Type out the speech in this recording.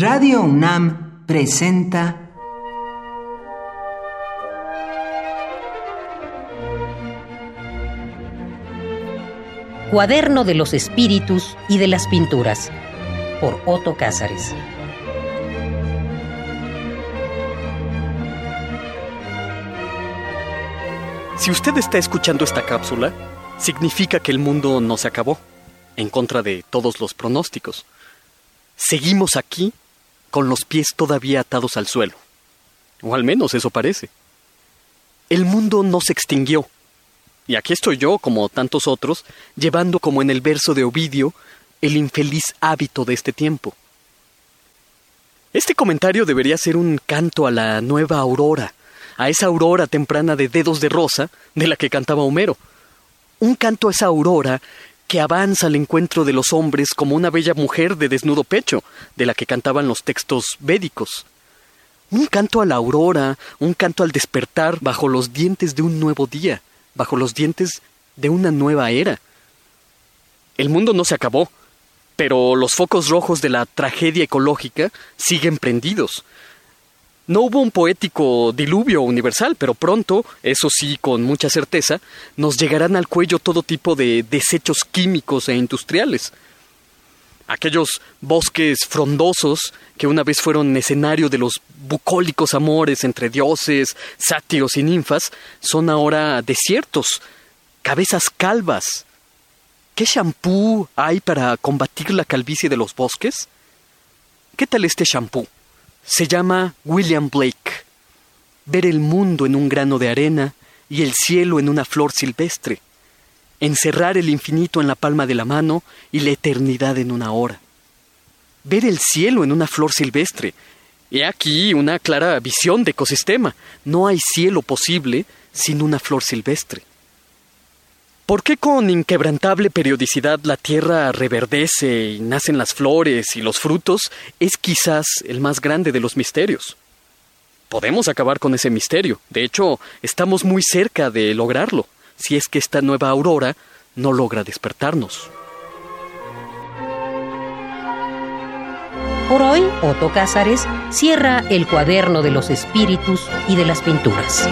Radio UNAM presenta Cuaderno de los Espíritus y de las Pinturas por Otto Cázares. Si usted está escuchando esta cápsula, significa que el mundo no se acabó, en contra de todos los pronósticos. Seguimos aquí con los pies todavía atados al suelo. O al menos eso parece. El mundo no se extinguió. Y aquí estoy yo, como tantos otros, llevando como en el verso de Ovidio el infeliz hábito de este tiempo. Este comentario debería ser un canto a la nueva aurora, a esa aurora temprana de dedos de rosa de la que cantaba Homero. Un canto a esa aurora que avanza al encuentro de los hombres como una bella mujer de desnudo pecho, de la que cantaban los textos védicos. Un canto a la aurora, un canto al despertar bajo los dientes de un nuevo día, bajo los dientes de una nueva era. El mundo no se acabó, pero los focos rojos de la tragedia ecológica siguen prendidos. No hubo un poético diluvio universal, pero pronto, eso sí, con mucha certeza, nos llegarán al cuello todo tipo de desechos químicos e industriales. Aquellos bosques frondosos que una vez fueron escenario de los bucólicos amores entre dioses, sátiros y ninfas, son ahora desiertos, cabezas calvas. ¿Qué shampoo hay para combatir la calvicie de los bosques? ¿Qué tal este shampoo? Se llama William Blake. Ver el mundo en un grano de arena y el cielo en una flor silvestre. Encerrar el infinito en la palma de la mano y la eternidad en una hora. Ver el cielo en una flor silvestre. He aquí una clara visión de ecosistema. No hay cielo posible sin una flor silvestre. ¿Por qué con inquebrantable periodicidad la tierra reverdece y nacen las flores y los frutos es quizás el más grande de los misterios? Podemos acabar con ese misterio. De hecho, estamos muy cerca de lograrlo, si es que esta nueva aurora no logra despertarnos. Por hoy, Otto Cázares cierra el cuaderno de los espíritus y de las pinturas.